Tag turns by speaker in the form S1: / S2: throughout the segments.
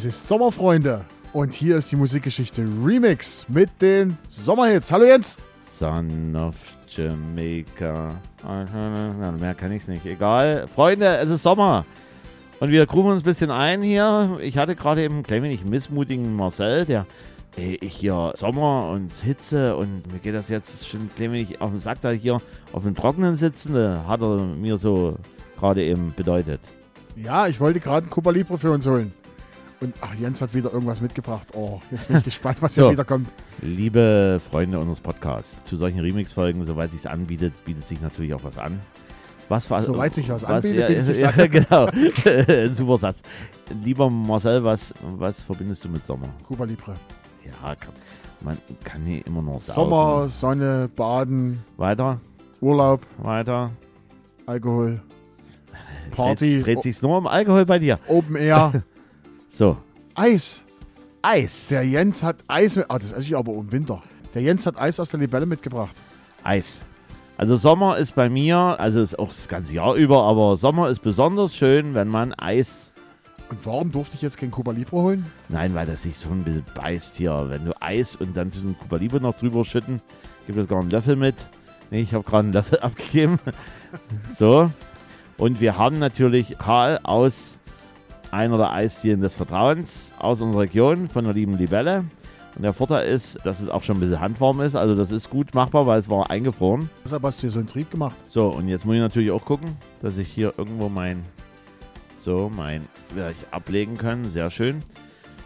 S1: Es ist Sommerfreunde und hier ist die Musikgeschichte Remix mit den Sommerhits. Hallo Jens.
S2: Son of Jamaica. Mehr kann ich's nicht. Egal. Freunde, es ist Sommer. Und wir gruben uns ein bisschen ein hier. Ich hatte gerade eben einen klein wenig missmutigen Marcel, der ey, ich hier Sommer und Hitze und mir geht das jetzt schon ein klein wenig auf den Sack, da hier auf dem Trockenen sitzen. Hat er mir so gerade eben bedeutet.
S1: Ja, ich wollte gerade ein Cuba Libre für uns holen. Und ach, Jens hat wieder irgendwas mitgebracht. Oh, jetzt bin ich gespannt, was
S2: So.
S1: hier wieder kommt.
S2: Liebe Freunde unseres Podcasts, zu solchen Remix-Folgen, soweit sich anbietet, bietet sich natürlich auch was an. Was war,
S1: Soweit sich was anbietet,
S2: ja,
S1: bietet sich's
S2: ja,
S1: an.
S2: genau. Ein super Satz. Lieber Marcel, was, was verbindest du mit Sommer?
S1: Cuba Libre.
S2: Ja, man kann hier immer nur saufen.
S1: Sommer, Sonne, Baden,
S2: Weiter,
S1: Urlaub,
S2: weiter.
S1: Alkohol, Party,
S2: Dreht, dreht sich's nur um Alkohol bei dir.
S1: Open Air,
S2: So,
S1: Eis.
S2: Eis.
S1: Der Jens hat Eis mit. Ah, das esse ich aber im Winter. Der Jens hat Eis aus der Libelle mitgebracht.
S2: Eis. Also Sommer ist bei mir, also ist auch das ganze Jahr über, aber Sommer ist besonders schön, wenn man Eis
S1: Und warum durfte ich jetzt kein Cuba Libre holen?
S2: Nein, weil das sich so ein bisschen beißt hier. Wenn du Eis und dann diesen Cuba Libre noch drüber schütten, gibt es gar einen Löffel mit. Nee, ich habe gerade einen Löffel abgegeben. so. Und wir haben natürlich Karl aus einer der Eisdielen des Vertrauens aus unserer Region von der lieben Libelle. Und der Vorteil ist, dass es auch schon ein bisschen handwarm ist. Also das ist gut machbar, weil es war eingefroren.
S1: Deshalb hast du hier so einen Trieb gemacht.
S2: So, und jetzt muss ich natürlich auch gucken, dass ich hier irgendwo mein, so, mein, werde ich ablegen können. Sehr schön.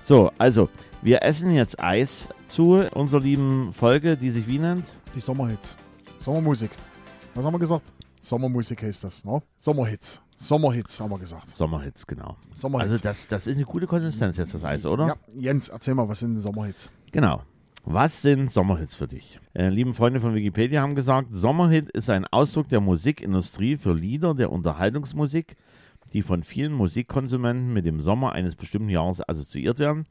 S2: So, also, wir essen jetzt Eis zu unserer lieben Folge, die sich wie nennt?
S1: Die Sommerhits. Sommermusik. Was haben wir gesagt? Sommermusik heißt das, ne? Sommerhits. Sommerhits haben wir gesagt.
S2: Sommerhits, genau.
S1: Sommerhits.
S2: Also, das, das ist eine gute Konsistenz jetzt, das Eis, oder?
S1: Ja, Jens, erzähl mal, was sind Sommerhits?
S2: Genau. Was sind Sommerhits für dich? Äh, lieben Freunde von Wikipedia haben gesagt, Sommerhit ist ein Ausdruck der Musikindustrie für Lieder der Unterhaltungsmusik, die von vielen Musikkonsumenten mit dem Sommer eines bestimmten Jahres assoziiert werden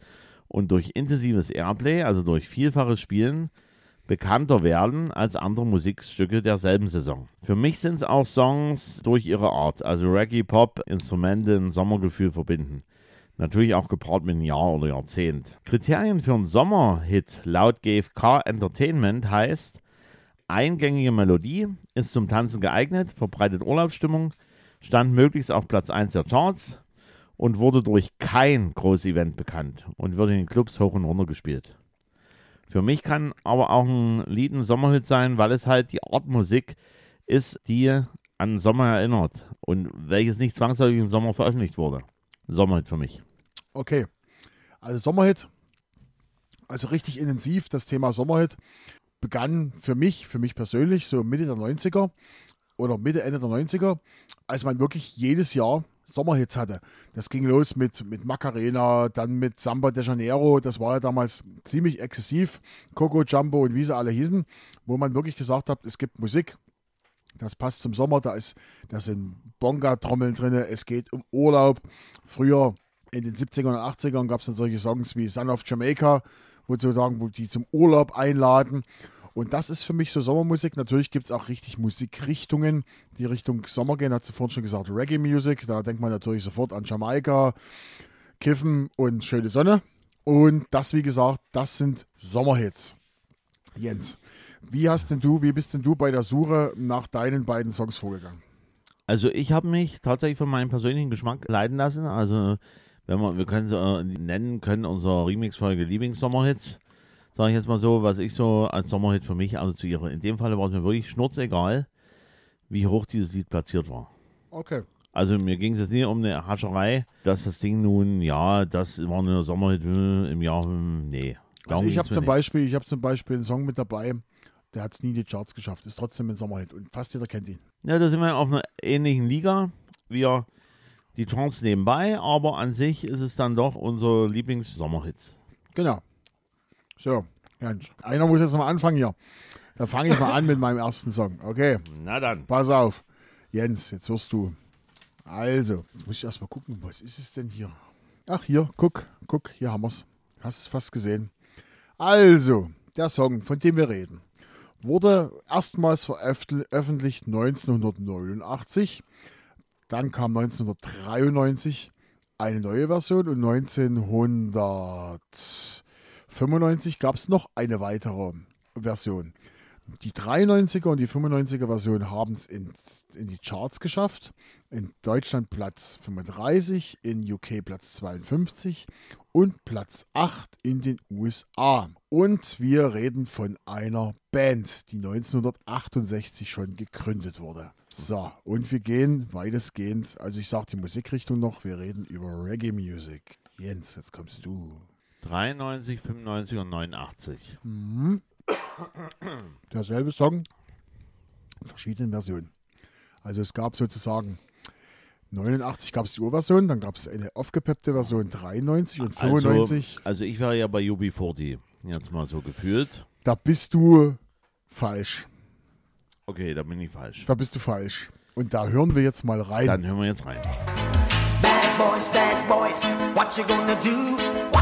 S2: und durch intensives Airplay, also durch vielfaches Spielen, bekannter werden als andere Musikstücke derselben Saison. Für mich sind es auch Songs durch ihre Art, also Reggae, Pop, Instrumente, ein Sommergefühl verbinden. Natürlich auch gepaart mit einem Jahr oder Jahrzehnt. Kriterien für einen Sommerhit laut GFK Entertainment heißt, eingängige Melodie, ist zum Tanzen geeignet, verbreitet Urlaubsstimmung, stand möglichst auf Platz 1 der Charts und wurde durch kein großes Event bekannt und wird in den Clubs hoch und runter gespielt. Für mich kann aber auch ein Lied ein Sommerhit sein, weil es halt die Art Musik ist, die an Sommer erinnert und welches nicht zwangsläufig im Sommer veröffentlicht wurde. Sommerhit für mich.
S1: Okay. Also Sommerhit. Also richtig intensiv. Das Thema Sommerhit begann für mich, für mich persönlich, so Mitte der 90er oder Mitte, Ende der 90er, als man wirklich jedes Jahr Sommerhits hatte. Das ging los mit, mit Macarena, dann mit Samba de Janeiro, das war ja damals ziemlich exzessiv, Coco Jumbo und wie sie alle hießen, wo man wirklich gesagt hat, es gibt Musik, das passt zum Sommer, da, ist, da sind Bonga-Trommeln drin, es geht um Urlaub. Früher in den 70ern und 80ern gab es dann solche Songs wie Son of Jamaica, wo sozusagen, wo die zum Urlaub einladen. Und das ist für mich so Sommermusik. Natürlich gibt es auch richtig Musikrichtungen, die Richtung Sommer gehen. Hat sie vorhin schon gesagt, Reggae Music. Da denkt man natürlich sofort an Jamaika, Kiffen und schöne Sonne. Und das, wie gesagt, das sind Sommerhits. Jens, wie hast denn du, wie bist denn du bei der Suche nach deinen beiden Songs vorgegangen?
S2: Also ich habe mich tatsächlich von meinem persönlichen Geschmack leiten lassen. Also wenn wir, wir können sie äh, nennen können, unsere Remix-Folge Lieblingssommerhits. Sage ich jetzt mal so, was ich so als Sommerhit für mich assoziiere. In dem Fall war es mir wirklich schnurzegal, wie hoch dieses Lied platziert war.
S1: Okay.
S2: Also mir ging es jetzt nie um eine Hascherei, dass das Ding nun, ja, das war eine Sommerhit äh, im Jahr, hm, nee.
S1: Also ich habe zum. Beispiel, ich habe zum Beispiel einen Song mit dabei, der hat es nie in die Charts geschafft, ist trotzdem ein Sommerhit und fast jeder kennt ihn.
S2: Ja, da sind wir auf einer ähnlichen Liga. Wir die Charts nebenbei, aber an sich ist es dann doch unser Lieblings-Sommerhits.
S1: Genau. So, Jens, einer muss jetzt mal anfangen hier. Da fange ich mal an mit meinem ersten Song. Okay,
S2: Na dann.
S1: pass auf. Jens, jetzt wirst du. Also, jetzt muss ich erstmal gucken, was ist es denn hier? Ach, hier, guck, guck, hier haben wir es. Hast es fast gesehen. Also, der Song, von dem wir reden, wurde erstmals veröffentlicht 1989. Dann kam 1993 eine neue Version und 1995 gab es noch eine weitere Version. Die 93er und die 95er Version haben es in, in die Charts geschafft. In Deutschland Platz 35, in UK Platz 52 und Platz 8 in den USA. Und wir reden von einer Band, die 1968 schon gegründet wurde. So, und wir gehen weitestgehend, also ich sage die Musikrichtung noch, wir reden über Reggae Music. Jens, jetzt kommst du.
S2: 93, 95 und 89.
S1: Mhm. Derselbe Song, in verschiedenen Versionen. Also es gab sozusagen 89 gab es die Urversion, dann gab es eine aufgepeppte Version 93 und 95.
S2: Also, also ich war ja bei UB40, jetzt mal so gefühlt.
S1: Da bist du falsch.
S2: Okay, da bin ich falsch.
S1: Da bist du falsch. Und da hören wir jetzt mal rein.
S2: Dann hören wir jetzt rein.
S3: Bad boys, bad boys, what you gonna do?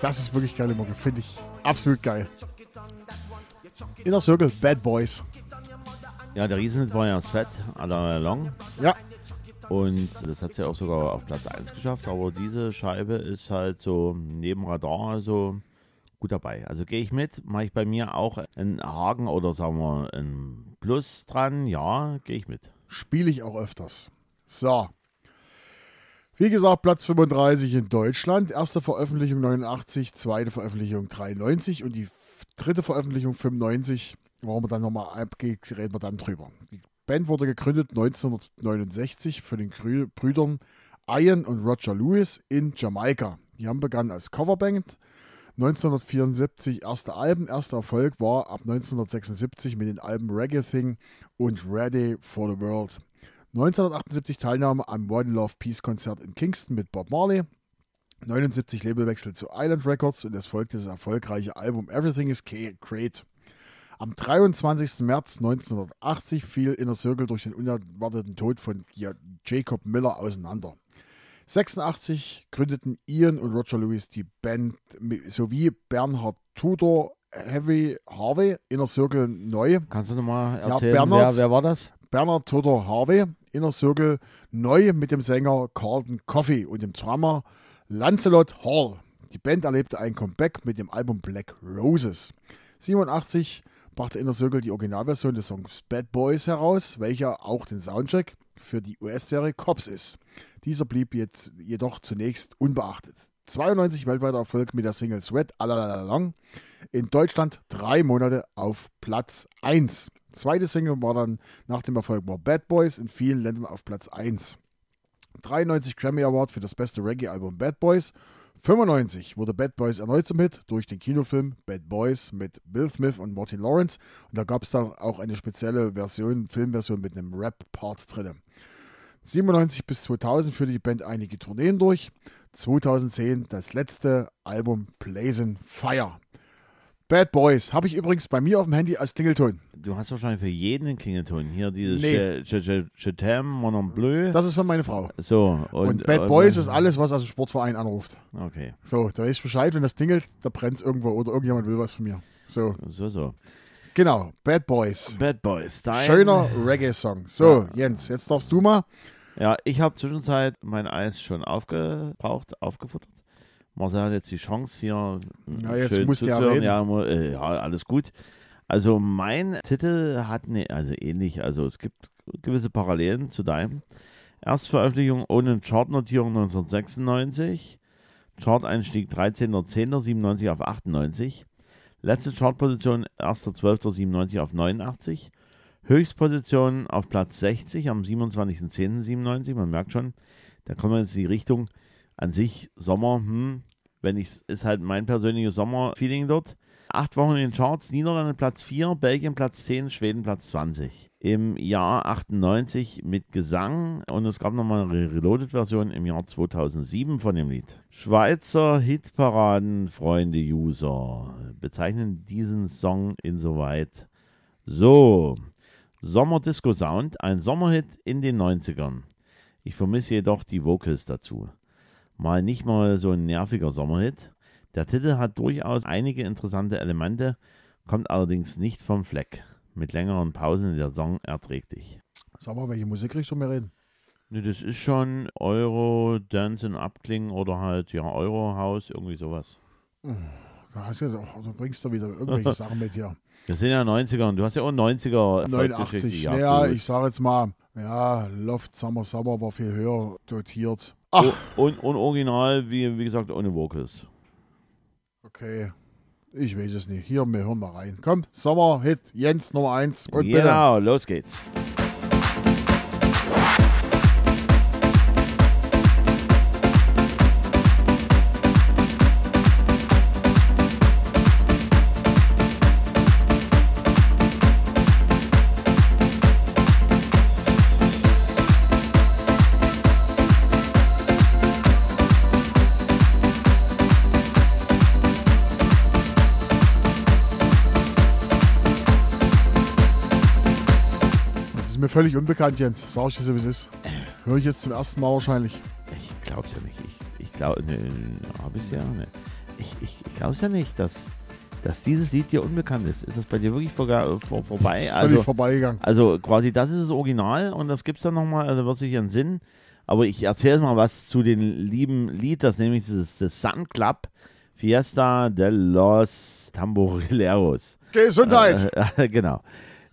S1: Das ist wirklich geile Mucke. Finde ich absolut geil. Inner Circle, Bad Boys.
S2: Ja, der Riesenhit war ja Svet all along.
S1: Ja,
S2: Und das hat sie auch sogar auf Platz 1 geschafft. Aber diese Scheibe ist halt so neben Radar, also gut dabei. Also gehe ich mit, mache ich bei mir auch einen Haken oder sagen wir ein Plus dran. Ja, gehe ich mit.
S1: spiele ich auch öfters. So. Wie gesagt, Platz 35 in Deutschland. Erste Veröffentlichung 89, zweite Veröffentlichung 93 und die dritte Veröffentlichung 95. Warum wir dann nochmal abgeht, reden wir dann drüber. Die Band wurde gegründet 1969 von den Brüdern Ian und Roger Lewis in Jamaika. Die haben begonnen als Coverband. 1974 erste Alben. Erster Erfolg war ab 1976 mit den Alben Reggae Thing und Ready for the World. 1978 Teilnahme am One Love Peace Konzert in Kingston mit Bob Marley. 79 Labelwechsel zu Island Records und es folgte das erfolgreiche Album Everything is Great. Am 23. März 1980 fiel Inner Circle durch den unerwarteten Tod von Ja- Jacob Miller auseinander. 86 gründeten Ian und Roger Lewis die Band sowie Bernhard Tudor, Heavy Harvey, Inner Circle neu.
S2: Kannst du nochmal
S1: Ja,
S2: erzählen,
S1: Bernhard.
S2: wer, wer war das?
S1: Bernhard Tudor Harvey, Inner Circle neu mit dem Sänger Carlton Coffey und dem Drummer Lancelot Hall. Die Band erlebte ein Comeback mit dem Album Black Roses. 87 brachte Inner Circle die Originalversion des Songs Bad Boys heraus, welcher auch den Soundtrack für die US-Serie Cops ist. Dieser blieb jetzt jedoch zunächst unbeachtet. 92 weltweiter Erfolg mit der Single Sweat Alalalang. In Deutschland drei Monate auf Platz 1. Zweite Single war dann nach dem Erfolg war Bad Boys in vielen Ländern auf Platz 1. 93 Grammy Award für das beste Reggae-Album Bad Boys. 95 wurde Bad Boys erneut zum Hit durch den Kinofilm Bad Boys mit Bill Smith und Martin Lawrence. Und da gab es da auch eine spezielle Version, Filmversion mit einem Rap-Part drin. 97 bis 2000 führte die Band einige Tourneen durch. 2010 das letzte Album Blazing Fire. Bad Boys habe ich übrigens bei mir auf dem Handy als Klingelton.
S2: Du hast wahrscheinlich für jeden den Klingelton. Hier dieses
S1: Nee.
S2: Je- Je- Je- Je t'aime, mon nom bleu.
S1: Das ist für meine Frau.
S2: So.
S1: Und, Bad Boys ist alles, was aus dem Sportverein anruft.
S2: Okay,
S1: So, da weiß ich Bescheid, wenn das klingelt, da brennt es irgendwo oder irgendjemand will was von mir. So,
S2: so, so.
S1: genau, Bad Boys.
S2: Bad Boys. Dein,
S1: Schöner Reggae-Song. So, Jens, jetzt darfst du mal.
S2: Ja, ich habe zwischenzeit mein Eis schon aufgebraucht, aufgefuttert. Marcel hat jetzt die Chance hier
S1: Ja, jetzt
S2: schön
S1: musst du ja reden.
S2: Äh, ja, alles gut. Also mein Titel hat ne, also ähnlich, also es gibt gewisse Parallelen zu deinem. Erstveröffentlichung ohne Chartnotierung 1996. Chart-Einstieg 13.10.97 auf 98. Letzte Chartposition 1.12.97 auf 89. Höchstposition auf Platz 60 am 27.10.97. Man merkt schon, da kommen wir jetzt in die Richtung an sich Sommer. Hm, wenn ich ist halt mein persönliches Sommerfeeling dort. acht Wochen in den Charts, Niederlande Platz 4, Belgien Platz 10, Schweden Platz 20. Im Jahr 98 mit Gesang und es gab nochmal eine Reloaded-Version im Jahr 2007 von dem Lied. Schweizer Hitparaden, Freunde User, bezeichnen diesen Song insoweit so. Sommerdisco-Sound, ein Sommerhit in den 90ern. Ich vermisse jedoch die Vocals dazu. Mal nicht mal so ein nerviger Sommerhit. Der Titel hat durchaus einige interessante Elemente, kommt allerdings nicht vom Fleck. Mit längeren Pausen in der Song erträglich.
S1: Sag mal, welche Musikrichtung wir reden.
S2: Ne, das ist schon Euro, Dance und Abklingen oder halt ja Euro House, irgendwie sowas.
S1: Da hast du, ja, du bringst da wieder irgendwelche Sachen mit hier.
S2: Wir sind ja 90er und du hast ja auch 90er.
S1: 89.
S2: Ja,
S1: naja, ich sage jetzt mal, ja, Loft Summer Summer war viel höher dotiert. Ach,
S2: und, und original, wie, wie gesagt, ohne Vocals.
S1: okay. Ich weiß es nicht. Hier, wir hören mal rein. Komm, Sommerhit, Jens Nummer 1 und bitte.
S2: Genau, los geht's.
S1: Völlig unbekannt, Jens. Sag ich dir so, wie es ist. Höre ich jetzt zum ersten Mal wahrscheinlich.
S2: Ich glaub's ja nicht. Ich, ich glaube, ne, hab ich's ja, ne. Ich, ich, ich glaub's ja nicht, dass, dass dieses Lied dir unbekannt ist. Ist das bei dir wirklich vor, vor, vorbei?
S1: Völlig
S2: Also,
S1: vorbeigegangen.
S2: also quasi das ist das Original und das gibt's dann nochmal, also wird sich einen Sinn. Aber ich erzähle mal was zu dem lieben Lied, das nämlich das, das Sun Club Fiesta de los Tamborileros.
S1: Gesundheit!
S2: Äh, genau.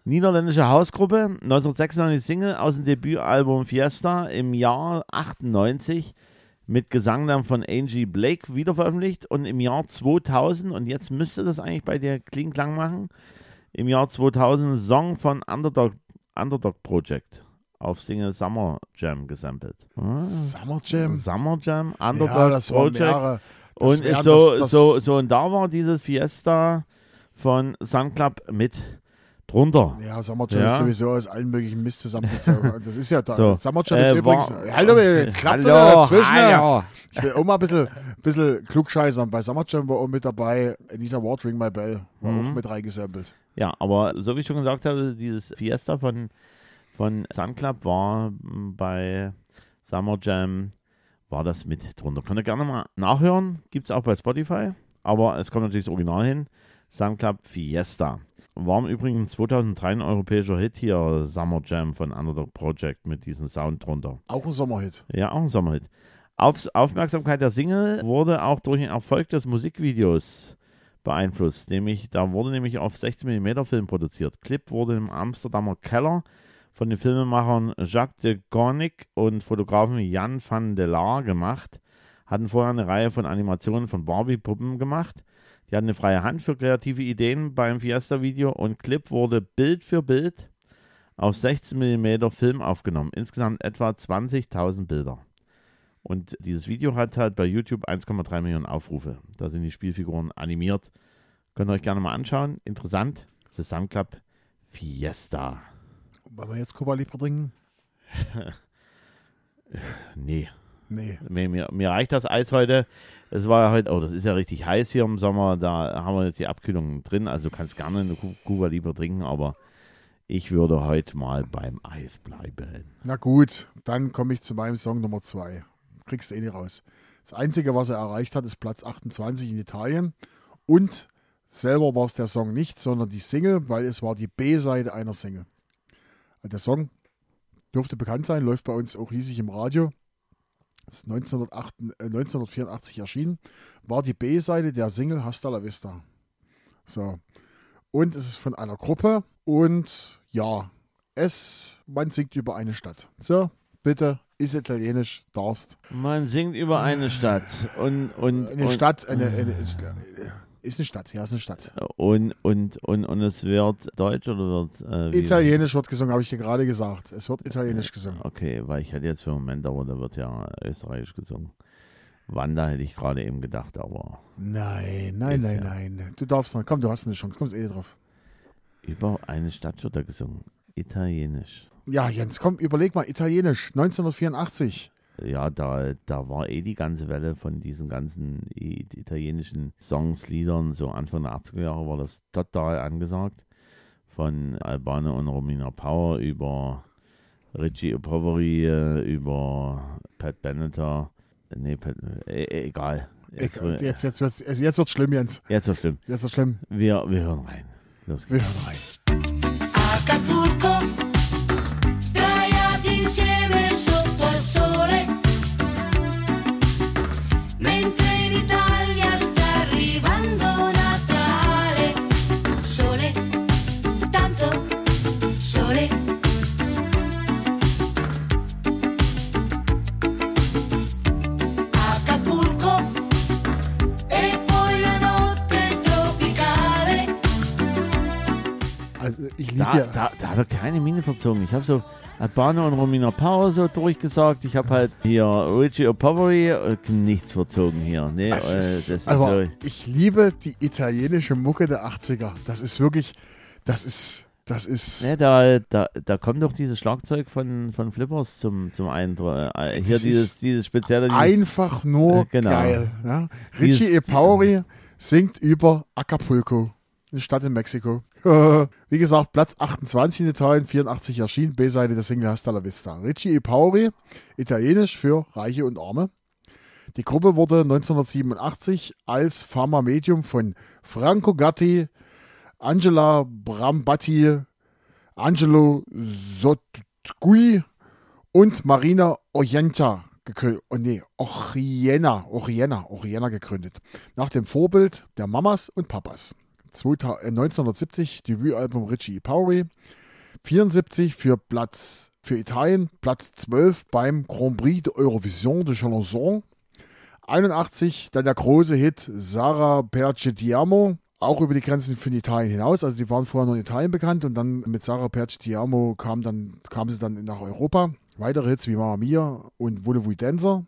S2: Niederländische Hausgruppe, 1996 Single aus dem Debütalbum Fiesta im Jahr 98 mit Gesang dann von Angie Blake wieder veröffentlicht und im Jahr 2000, und jetzt müsste das eigentlich bei dir Kling Klang machen, im Jahr 2000 Song von Underdog, Underdog Project auf Single Summer Jam gesampelt. Ah,
S1: Summer Jam.
S2: Summer Jam, Underdog
S1: Ja, das
S2: Project.
S1: mehrere. Das
S2: Und so,
S1: das- das-
S2: so, so, und da war dieses Fiesta von Sun Club mit drunter.
S1: Ja, Summer Jam
S2: Ja.
S1: ist sowieso aus allen möglichen Mist zusammengezogen. Das ist ja da.
S2: So.
S1: Summer Jam ist
S2: Äh,
S1: übrigens.
S2: war-
S1: Hallo, klappt
S2: Hallo,
S1: da dazwischen.
S2: hallo.
S1: Ich will auch mal ein bisschen, bisschen klugscheißern. Bei Summer Jam war auch mit dabei Anita Ward, Ring My Bell. War
S2: Mhm.
S1: auch mit reingesampelt.
S2: Ja, aber so wie ich schon gesagt habe, dieses Fiesta von, von Sun Club war m, bei Summer Jam, war das mit drunter. Könnt ihr gerne mal nachhören, gibt es auch bei Spotify, aber es kommt natürlich das Original hin. Sun Club Fiesta. War im Übrigen 2003 ein europäischer Hit hier, Summer Jam von Underdog Project mit diesem Sound drunter.
S1: Auch ein Sommerhit.
S2: Ja, auch ein Sommerhit. Auf, Aufmerksamkeit der Single wurde auch durch den Erfolg des Musikvideos beeinflusst. Nämlich, da wurde nämlich auf 16mm Film produziert. Clip wurde im Amsterdamer Keller von den Filmemachern Jacques de Gornick und Fotografen Jan van der Laar gemacht. Hatten vorher eine Reihe von Animationen von Barbie-Puppen gemacht. Die hatten eine freie Hand für kreative Ideen beim Fiesta-Video und Clip wurde Bild für Bild auf 16mm Film aufgenommen. Insgesamt etwa 20.000 Bilder. Und dieses Video hat halt bei YouTube 1,3 Millionen Aufrufe. Da sind die Spielfiguren animiert. Könnt ihr euch gerne mal anschauen. Interessant. The Sun Club Fiesta.
S1: Wollen wir jetzt Cuba Libre trinken?
S2: Nee,
S1: Nee.
S2: mir, mir, mir reicht das Eis heute. Es war ja heute, oh, das ist ja richtig heiß hier im Sommer. Da haben wir jetzt die Abkühlung drin. Also du kannst gerne eine Cuba Libre trinken, aber ich würde heute mal beim Eis bleiben.
S1: Na gut, dann komme ich zu meinem Song Nummer 2. Kriegst du eh nicht raus. Das Einzige, was er erreicht hat, ist Platz 28 in Italien. Und selber war es der Song nicht, sondern die Single, weil es war die B-Seite einer Single. Also Der Song dürfte bekannt sein, läuft bei uns auch riesig im Radio. Ist 1908, äh, 1984 erschienen. War die B-Seite der Single Hasta la Vista. So. Und es ist von einer Gruppe. Und ja, es, man singt über eine Stadt. So, bitte, ist italienisch, darfst.
S2: Man singt über eine Stadt und, und,
S1: Eine
S2: und
S1: Stadt, eine, eine, ist eine Stadt, ja, ist eine Stadt.
S2: Und, und, und, und es wird Deutsch oder wird. Äh,
S1: Italienisch wird gesungen, habe ich dir gerade gesagt. Es wird italienisch gesungen.
S2: Okay, weil ich hatte jetzt für einen Moment, aber da wird ja Österreichisch gesungen. Wanda hätte ich gerade eben gedacht, aber
S1: Nein, nein, nein,
S2: ja.
S1: nein. Du darfst noch. Komm, du hast eine Chance. Kommst eh drauf.
S2: über eine Stadt wird er gesungen. Italienisch.
S1: Ja, Jens, komm, überleg mal. Italienisch, 1984.
S2: Ja, da, da war eh die ganze Welle von diesen ganzen italienischen Songs, Liedern, so Anfang der 80er Jahre war das total angesagt. Von Albano und Romina Power über Richie Poveri, äh, über Pat Benatar. Nee, Pat, äh, äh, egal. Jetzt,
S1: Egal, Jetzt, jetzt, wird's, jetzt wird's schlimm, Jens.
S2: jetzt so schlimm.
S1: Jetzt wird's schlimm.
S2: Wir, wir hören rein. Los geht's.
S1: Wir hören rein.
S4: Acapulco,
S1: ich liebe
S2: Da,
S1: ja.
S2: da, da hat er keine Miene verzogen. Ich habe so Albano und Romina Power so durchgesagt. Ich habe halt hier Richie O'Povery äh, nichts verzogen hier. Nee,
S1: Das
S2: äh,
S1: ist,
S2: das ist
S1: aber
S2: so.
S1: ich liebe die italienische Mucke der 80er. Das ist wirklich, das ist, das ist,
S2: Ne, da, da, da kommt doch dieses Schlagzeug von, von Flippers zum, zum Eintritt. Äh, hier dieses, dieses spezielle.
S1: einfach nur
S2: Äh, genau.
S1: geil.
S2: Dieses-
S1: Richie Epauri singt über Acapulco, eine Stadt in Mexiko. Wie gesagt, Platz 28 in Italien, 84 erschienen, B-Seite der Single Hasta la Vista. Richie Epauri, italienisch für Reiche und Arme. Die Gruppe wurde 1987 als Pharma Medium von Franco Gatti, Angela Brambatti, Angelo Sotgui und Marina Orienta gegründet. Oh nee, Oriena gegründet. Nach dem Vorbild der Mamas und Papas. 2000 äh, 1970 Debütalbum Richie Powery. 74 für Platz für Italien, Platz 12 beim Grand Prix de Eurovision de Chanson. 81 dann der große Hit Sarah Percetiamo, auch über die Grenzen von Italien hinaus. Also die waren vorher nur in Italien bekannt und dann mit Sarah Percetiamo kam, dann, kam sie dann nach Europa. Weitere Hits wie Mamma Mia und Voulez-vous Dancer.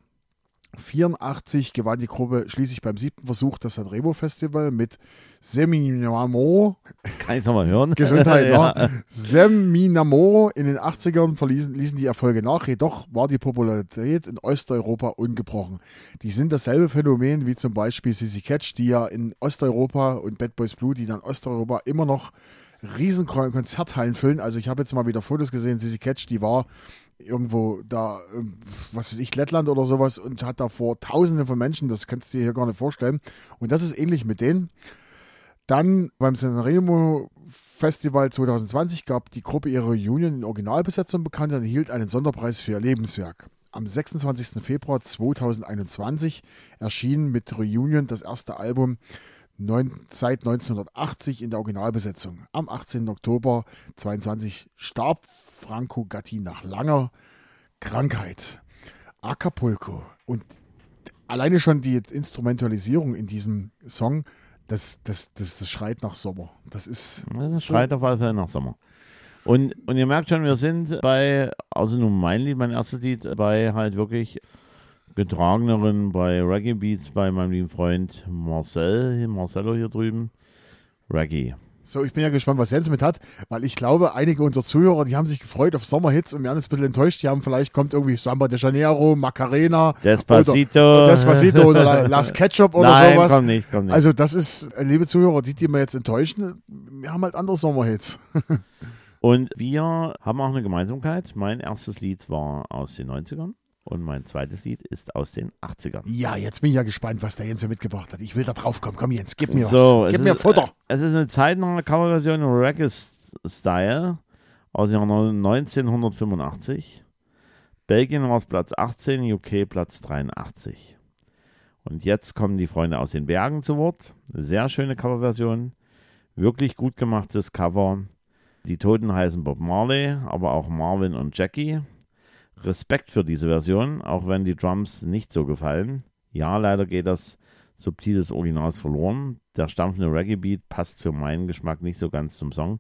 S1: 84 gewann die Gruppe schließlich beim siebten Versuch das Sanremo Festival mit Seminamo
S2: Kann ich nochmal hören?
S1: Gesundheit,
S2: ja.
S1: ne? Seminamoro in den 80ern verließen ließen die Erfolge nach, jedoch war die Popularität in Osteuropa ungebrochen. Die sind dasselbe Phänomen wie zum Beispiel Sissy Catch, die ja in Osteuropa und Bad Boys Blue, die dann Osteuropa immer noch riesen Kon- Konzerthallen füllen. Also ich habe jetzt mal wieder Fotos gesehen, Sissy Catch, die war irgendwo da, ähm, was weiß ich, Lettland oder sowas und hat da vor Tausenden von Menschen, das kannst du dir hier gar nicht vorstellen. Und das ist ähnlich mit denen. Dann beim Sanremo Festival 2020 gab die Gruppe ihre Reunion in Originalbesetzung bekannt und erhielt einen Sonderpreis für ihr Lebenswerk. Am 26. Februar 2021 erschien mit Reunion das erste Album neun, seit 1980 in der Originalbesetzung. Am 18. Oktober 2022 starb Franco Gatti nach langer Krankheit. Acapulco. Und alleine schon die Instrumentalisierung in diesem Song, das, das, das, das schreit nach Sommer. Das ist.
S2: Das schreit auf alle Fälle nach Sommer. Und, und ihr merkt schon, wir sind bei, also nun mein Lied, mein erstes Lied, bei halt wirklich getrageneren, bei Reggae Beats, bei meinem lieben Freund Marcel, Marcello hier drüben. Reggae.
S1: So, ich bin ja gespannt, was Jens mit hat, weil ich glaube, einige unserer Zuhörer, die haben sich gefreut auf Sommerhits und wir haben jetzt ein bisschen enttäuscht. Die haben vielleicht kommt irgendwie Samba de Janeiro, Macarena,
S2: Despacito.
S1: oder Despacito oder La- Las Ketchup oder
S2: Nein,
S1: sowas.
S2: komm nicht, komm nicht.
S1: Also, das ist, liebe Zuhörer, die, die wir jetzt enttäuschen, wir haben halt andere Sommerhits.
S2: Und wir haben auch eine Gemeinsamkeit. Mein erstes Lied war aus den 90ern und mein zweites Lied ist aus den 80ern.
S1: Ja, jetzt bin ich ja gespannt, was der Jens so mitgebracht hat. Ich will da drauf kommen. Komm, Jens, gib mir
S2: So,
S1: was. Gib mir
S2: ist,
S1: Futter.
S2: äh, Es ist eine zeitnahe Coverversion im Reggae-Style aus dem Jahr 1985. Belgien war es Platz 18, UK Platz 83. Und jetzt kommen die Freunde aus den Bergen zu Wort. Sehr schöne Coverversion. Wirklich gut gemachtes Cover. Die Toten heißen Bob Marley, aber auch Marvin und Jackie. Respekt für diese Version, auch wenn die Drums nicht so gefallen. Ja, leider geht das Subtil des Originals verloren. Der stampfende Reggae-Beat passt für meinen Geschmack nicht so ganz zum Song.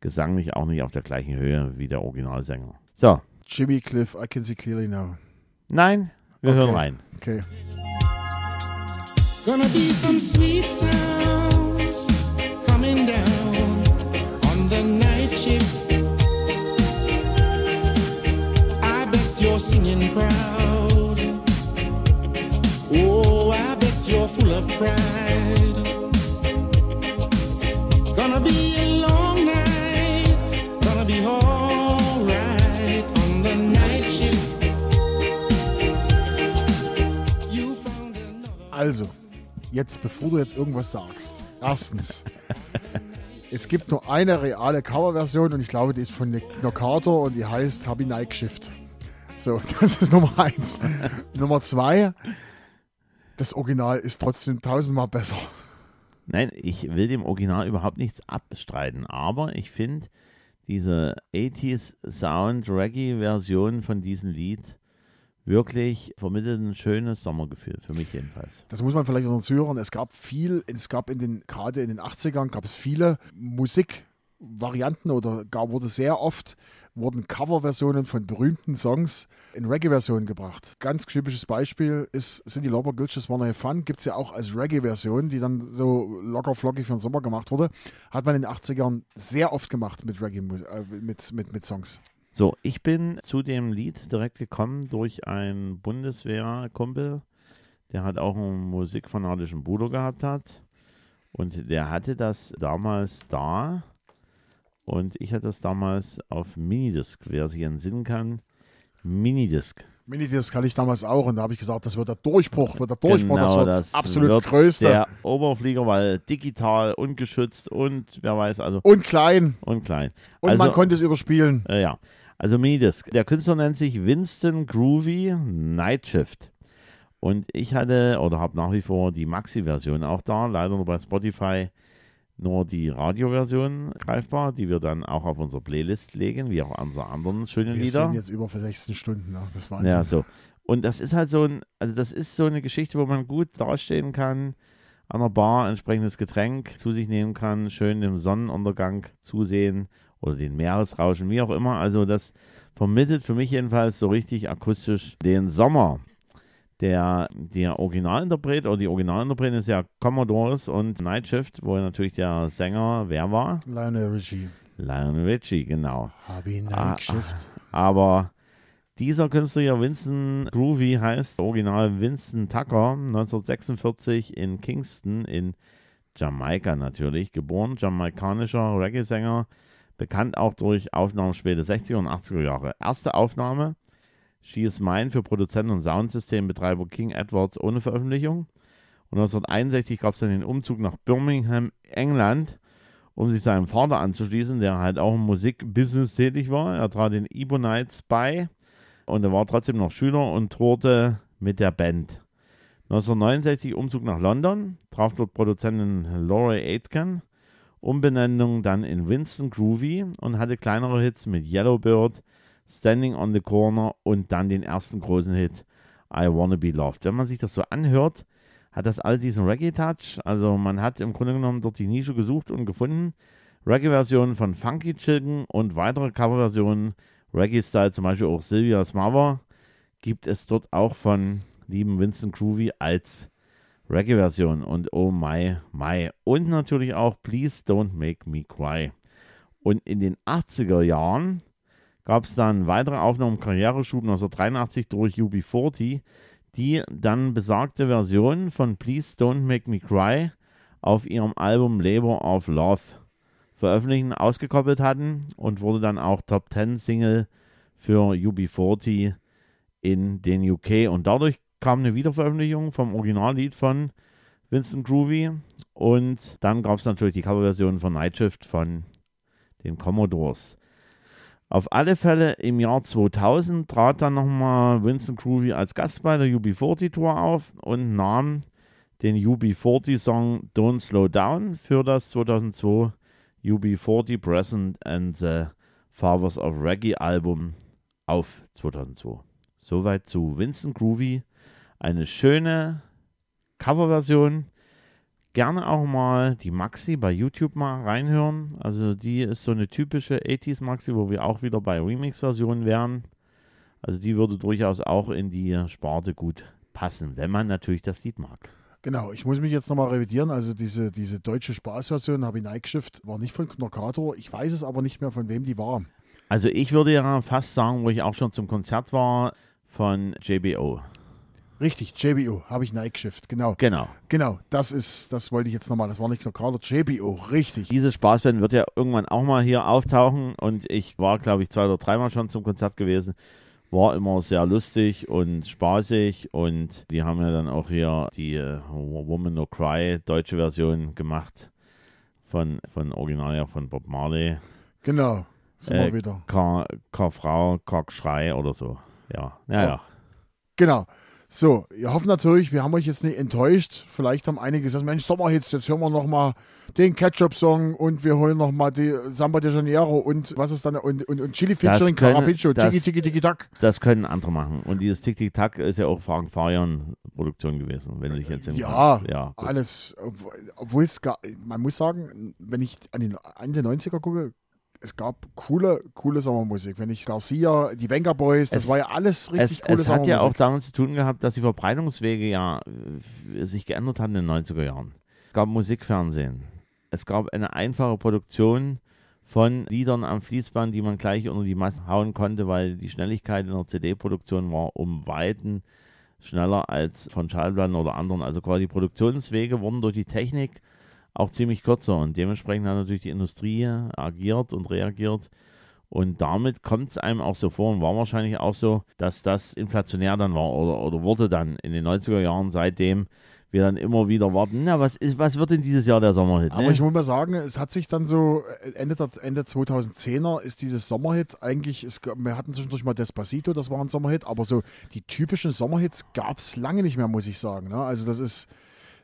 S2: Gesanglich auch nicht auf der gleichen Höhe wie der Originalsänger. So,
S1: Jimmy Cliff, I can see clearly now.
S2: nein, wir
S1: Okay.
S2: hören rein.
S1: Okay.
S5: Gonna be some sweet sounds
S1: Also, jetzt, bevor du jetzt irgendwas sagst. Erstens, es gibt nur eine reale Coverversion und ich glaube, die ist von Nick Carter und die heißt Happy Night Shift. So, das ist Nummer eins. Nummer zwei, das Original ist trotzdem tausendmal besser.
S2: Nein, ich will dem Original überhaupt nichts abstreiten, aber ich finde diese 80s Sound Reggae Version von diesem Lied wirklich vermittelt ein schönes Sommergefühl, für mich jedenfalls.
S1: Das muss man vielleicht noch zuhören. Es gab viel, es gab in den, gerade in den 80ern, gab es viele Musikvarianten oder gar wurde sehr oft wurden Coverversionen von berühmten Songs in Reggae-Versionen gebracht. Ganz typisches Beispiel ist Cindy Lauper Gulches Wanna Have Fun. Gibt es ja auch als Reggae-Version, die dann so locker flockig für den Sommer gemacht wurde. Hat man in den 80ern sehr oft gemacht mit Reggae, äh, mit, mit, mit Songs.
S2: So, ich bin zu dem Lied direkt gekommen durch einen Bundeswehrkumpel, der hat auch einen musikfanatischen Bruder gehabt hat. Und der hatte das damals da. Und ich hatte das damals auf Minidisc, wer sich entsinnen kann. Minidisc.
S1: Minidisc hatte ich damals auch und da habe ich gesagt, das wird der Durchbruch, wird der Durchbruch,
S2: Genau,
S1: das wird
S2: das
S1: das absolut
S2: wird
S1: größte.
S2: Der Oberflieger, weil digital, ungeschützt und wer weiß, also
S1: und klein.
S2: und klein.
S1: Und
S2: also,
S1: man konnte es überspielen.
S2: Äh, ja, also Minidisc. Der Künstler nennt sich Winston Groovy Night Shift. Und ich hatte oder habe nach wie vor die Maxi-Version auch da, leider nur bei Spotify nur die Radioversion greifbar, die wir dann auch auf unsere Playlist legen, wie auch unsere anderen schönen
S1: Wir
S2: Lieder.
S1: sind jetzt über für 16 Stunden. Ne? Das war
S2: Ja, so. Und das ist halt so ein, also das ist so eine Geschichte, wo man gut dastehen kann, an der Bar entsprechendes Getränk zu sich nehmen kann, schön dem Sonnenuntergang zusehen oder den Meeresrauschen, wie auch immer. Also das vermittelt für mich jedenfalls so richtig akustisch den Sommer. Der, der Originalinterpret oder die Originalinterpretin ist ja Commodores und Night Shift, wo natürlich der Sänger, wer war?
S1: Lionel Richie.
S2: Lionel Richie, genau.
S1: Habe ihn
S2: Ah,
S1: Shift.
S2: Aber dieser Künstler hier, Winston Groovy, heißt original Winston Tucker, 1946 in Kingston in Jamaika natürlich, geboren, jamaikanischer Reggae-Sänger, bekannt auch durch Aufnahmen später 60er und 80er Jahre. Erste Aufnahme, She is Mine für Produzenten und Soundsystembetreiber King Edwards ohne Veröffentlichung. Und 1961 gab es dann den Umzug nach Birmingham, England, um sich seinem Vater anzuschließen, der halt auch im Musikbusiness tätig war. Er trat den Ebonites bei und er war trotzdem noch Schüler und tourte mit der Band. 1969 Umzug nach London, traf dort Produzentin Laurie Aitken, Umbenennung dann in Winston Groovy und hatte kleinere Hits mit Yellowbird, Standing on the Corner und dann den ersten großen Hit I Wanna Be Loved. Wenn man sich das so anhört, hat das all diesen Reggae-Touch. Also man hat im Grunde genommen dort die Nische gesucht und gefunden. Reggae-Versionen von Funky Chicken und weitere Coverversionen, Reggae-Style, zum Beispiel auch Sylvia's Mother, gibt es dort auch von lieben Winston Groovy als Reggae-Version und Oh My My. Und natürlich auch Please Don't Make Me Cry. Und in den 80er Jahren gab es dann weitere Aufnahmen, Karriereschub 1983 durch UB40, die dann besagte Version von Please Don't Make Me Cry auf ihrem Album Labor of Love veröffentlichen, ausgekoppelt hatten und wurde dann auch Top 10 Single für UB40 in den UK. Und dadurch kam eine Wiederveröffentlichung vom Originallied von Vincent Groovy und dann gab es natürlich die Coverversion von Night Shift von den Commodores. Auf alle Fälle im Jahr 2000 trat dann nochmal Vincent Groovy als Gast bei der UB40 Tour auf und nahm den UB40-Song Don't Slow Down für das 2002 UB40 Present and the Fathers of Reggae Album auf 2002. Soweit zu Vincent Groovy. Eine schöne Coverversion. Gerne auch mal die Maxi bei YouTube mal reinhören. Also die ist so eine typische 80s Maxi, wo wir auch wieder bei Remix-Versionen wären. Also die würde durchaus auch in die Sparte gut passen, wenn man natürlich das Lied mag.
S1: Genau, ich muss mich jetzt nochmal revidieren. Also diese, diese deutsche Spaßversion habe ich neigeschifft, war nicht von Knockator. Ich weiß es aber nicht mehr, von wem die war.
S2: Also ich würde ja fast sagen, wo ich auch schon zum Konzert war, von JBO.
S1: Richtig, JBO habe ich neigeschifft. Genau.
S2: Genau.
S1: Genau, das ist, das wollte ich jetzt nochmal. Das war nicht Knockator, JBO, richtig.
S2: Diese Spaßband wird ja irgendwann auch mal hier auftauchen und ich war, glaube ich, zwei oder dreimal schon zum Konzert gewesen. War immer sehr lustig und spaßig und die haben ja dann auch hier die äh, Woman No Cry deutsche Version gemacht von, von Original ja von Bob Marley.
S1: Genau, sind
S2: Äh,
S1: wir wieder.
S2: K, K Frau, K Schrei oder so. Ja, ja,
S1: Ja. Genau. So, wir hoffen natürlich, wir haben euch jetzt nicht enttäuscht. Vielleicht haben einige gesagt, Mensch, Sommerhits, jetzt hören wir nochmal den Ketchup-Song und wir holen nochmal die Samba de Janeiro und was ist dann, und, und, und Chili featuring Carapicho, Tiki Tiki Tiki Tack.
S2: Das können andere machen. Und dieses Tick-Tick-Tack ist ja auch Frank Farian Produktion gewesen, wenn du dich jetzt
S1: Ja,
S2: ja gut.
S1: alles, obwohl es gar, man muss sagen, wenn ich an den Ende 90er gucke, es gab coole, coole Sommermusik. Wenn ich Garcia, die Venga Boys, das
S2: Es-
S1: war ja alles richtig
S2: es,
S1: coole
S2: es hat ja auch
S1: Sommermusik.
S2: damit zu tun gehabt, dass die Verbreitungswege ja äh, sich geändert haben in den 90er Jahren. Es gab Musikfernsehen. Es gab eine einfache Produktion von Liedern am Fließband, die man gleich unter die Masse hauen konnte, weil die Schnelligkeit in der CD-Produktion war um Weiten schneller als von Schallplatten oder anderen. Also quasi die Produktionswege wurden durch die Technik auch ziemlich kürzer und dementsprechend hat natürlich die Industrie agiert und reagiert und damit kommt es einem auch so vor und war wahrscheinlich auch so, dass das inflationär dann war oder, oder wurde dann in den 90er Jahren, seitdem wir dann immer wieder warten, na, was, ist, was wird denn dieses Jahr der Sommerhit?
S1: Aber
S2: ne?
S1: ich muss mal sagen, es hat sich dann so, äh, Ende, der, Ende 2010er ist dieses Sommerhit eigentlich, es, wir hatten zwischendurch mal Despacito, das war ein Sommerhit, aber so die typischen Sommerhits gab es lange nicht mehr, muss ich sagen. Ne? Also das ist,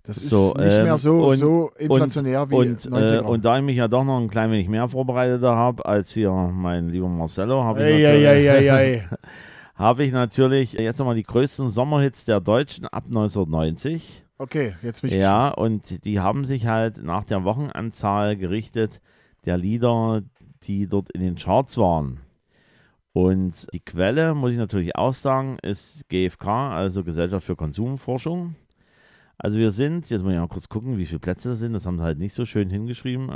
S1: das ist
S2: So,
S1: nicht
S2: ähm,
S1: mehr so,
S2: und-
S1: so inflationär wie
S2: und,
S1: 90er.
S2: äh, und da ich mich ja doch noch ein klein wenig mehr vorbereitet habe als hier mein lieber Marcello, habe ich,
S1: Ei,
S2: habe ich natürlich jetzt nochmal die größten Sommerhits der Deutschen ab 1990.
S1: Okay, jetzt bin ich
S2: Ja, und die haben sich halt nach der Wochenanzahl gerichtet der Lieder, die dort in den Charts waren. Und die Quelle, muss ich natürlich auch sagen, ist GfK, also Gesellschaft für Konsumforschung. Also wir sind, jetzt muss ich mal kurz gucken, wie viele Plätze das sind, das haben sie halt nicht so schön hingeschrieben.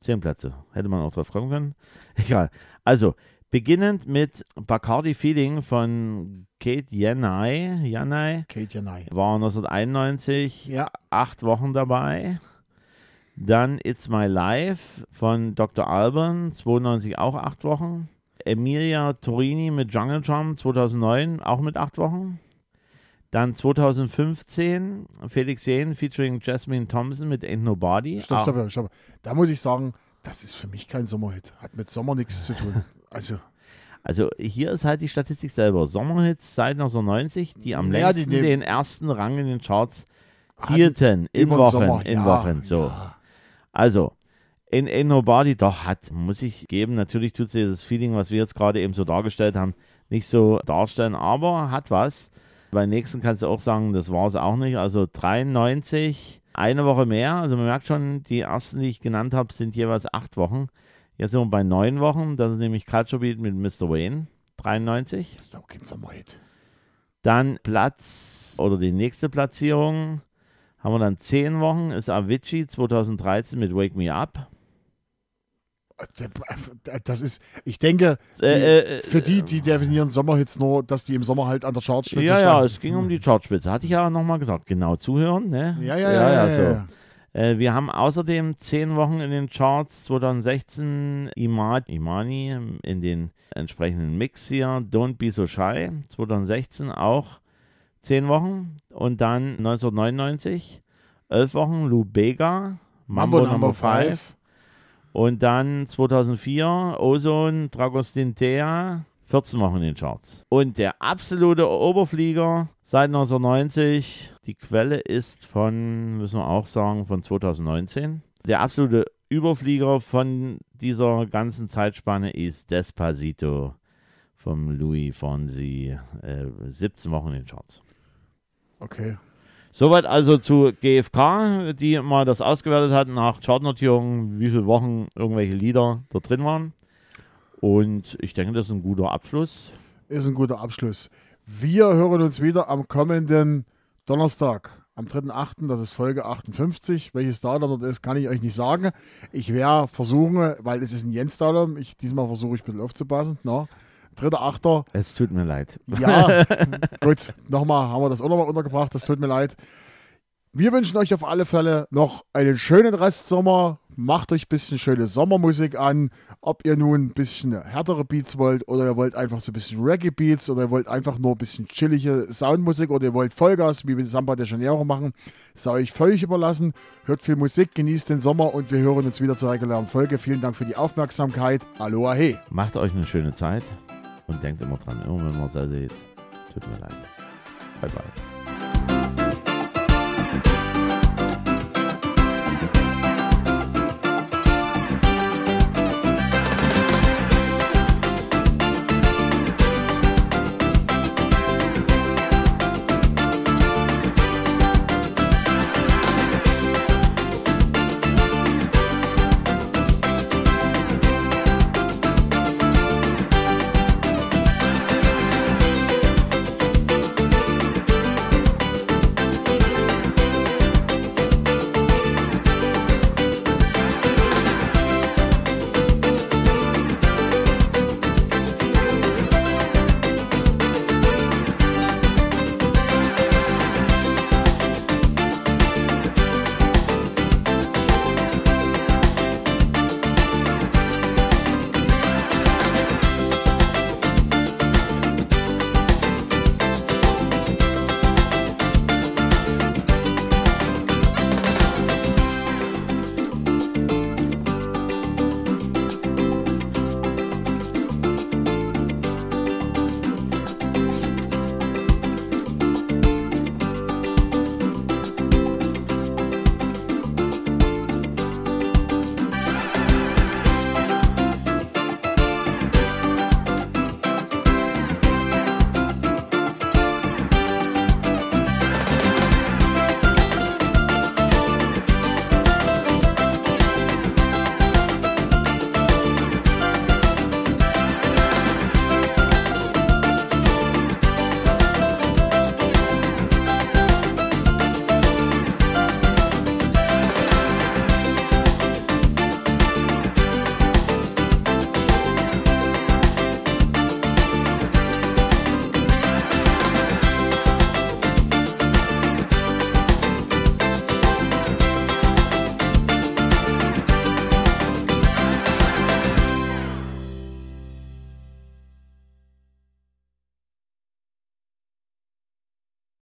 S2: Zehn Plätze, hätte man auch drauf kommen können. Egal. Also, beginnend mit Bacardi Feeling von Kate Yanai, Yanai
S1: Kate Janai.
S2: war 1991
S1: Ja,
S2: acht Wochen dabei. Dann It's My Life von Dr. Alban, 92 auch acht Wochen. Emilia Torini mit Jungle Drum, 2009 auch mit acht Wochen. Dann 2015 Felix Jähn featuring Jasmine Thompson mit Ain't Nobody.
S1: stopp,
S2: auch,
S1: stopp, stopp. Da muss ich sagen, das ist für mich kein Sommerhit. Hat mit Sommer nichts zu tun. Also,
S2: Also hier ist halt die Statistik selber. Sommerhits seit 1990, die am
S1: Ja, die
S2: längsten
S1: nehmen-
S2: den ersten Rang in den Charts hielten. In Wochen,
S1: Sommer.
S2: in
S1: ja,
S2: Wochen. So.
S1: Ja.
S2: Also, in Ain't Nobody, doch, hat, muss ich geben, natürlich tut sie das Feeling, was wir jetzt gerade eben so dargestellt haben, nicht so darstellen, aber hat was. Beim nächsten kannst du auch sagen, das war es auch nicht. Also 93, eine Woche mehr. Also man merkt schon, die ersten, die ich genannt habe, sind jeweils acht Wochen. Jetzt sind wir bei neun Wochen. Das ist nämlich Culture Beat mit Mr. Wayne, 93.
S1: Das ist auch kein.
S2: Dann Platz oder die nächste Platzierung haben wir dann zehn Wochen, ist Avicii 2013 mit Wake Me Up.
S1: Das ist, ich denke, die,
S2: Äh, äh,
S1: für die, die definieren Sommerhits nur, dass die im Sommer halt an der Chartspitze
S2: Ja, ja,
S1: standen.
S2: es ging um die Chartspitze. Hatte ich ja nochmal gesagt. Genau zuhören, ne?
S1: Ja, ja, ja. ja, ja,
S2: so.
S1: ja.
S2: Äh, wir haben außerdem zehn Wochen in den Charts 2016 Ima Imani in den entsprechenden Mix hier. Don't Be So Shy 2016 auch zehn Wochen. Und dann 1999 elf Wochen Lou Bega
S1: Mambo Number 5.
S2: Und dann 2004 Ozone Dragostintea 14 Wochen in den Charts. Und der absolute Oberflieger seit 1990, die Quelle ist von, müssen wir auch sagen, von 2019. Der absolute Überflieger von dieser ganzen Zeitspanne ist Despacito vom Louis Fonsi. Äh, 17 Wochen in den Charts.
S1: Okay.
S2: Soweit also zu GfK, die mal das ausgewertet hat nach Chartnotierungen, wie viele Wochen irgendwelche Lieder da drin waren. Und ich denke, das ist ein guter Abschluss.
S1: Ist ein guter Abschluss. Wir hören uns wieder am kommenden Donnerstag, am 3.8., das ist Folge 58. Welches Datum das ist, kann ich euch nicht sagen. Ich werde versuchen, weil es ist ein Jens-Datum, ich, diesmal versuche ich ein bisschen aufzupassen. No? 3.8.
S2: Es tut mir leid.
S1: Ja, gut, nochmal haben wir das auch nochmal untergebracht, das tut mir leid. Wir wünschen euch auf alle Fälle noch einen schönen Restsommer. Macht euch ein bisschen schöne Sommermusik an. Ob ihr nun ein bisschen härtere Beats wollt oder ihr wollt einfach so ein bisschen Reggae-Beats oder ihr wollt einfach nur ein bisschen chillige Soundmusik oder ihr wollt Vollgas, wie wir Samba de Janeiro machen, sei euch völlig überlassen. Hört viel Musik, genießt den Sommer und wir hören uns wieder zur regulären Folge. Vielen Dank für die Aufmerksamkeit. Aloha hey.
S2: Macht euch eine schöne Zeit und denkt immer dran, immer wenn man seid, tut mir leid. Bye bye.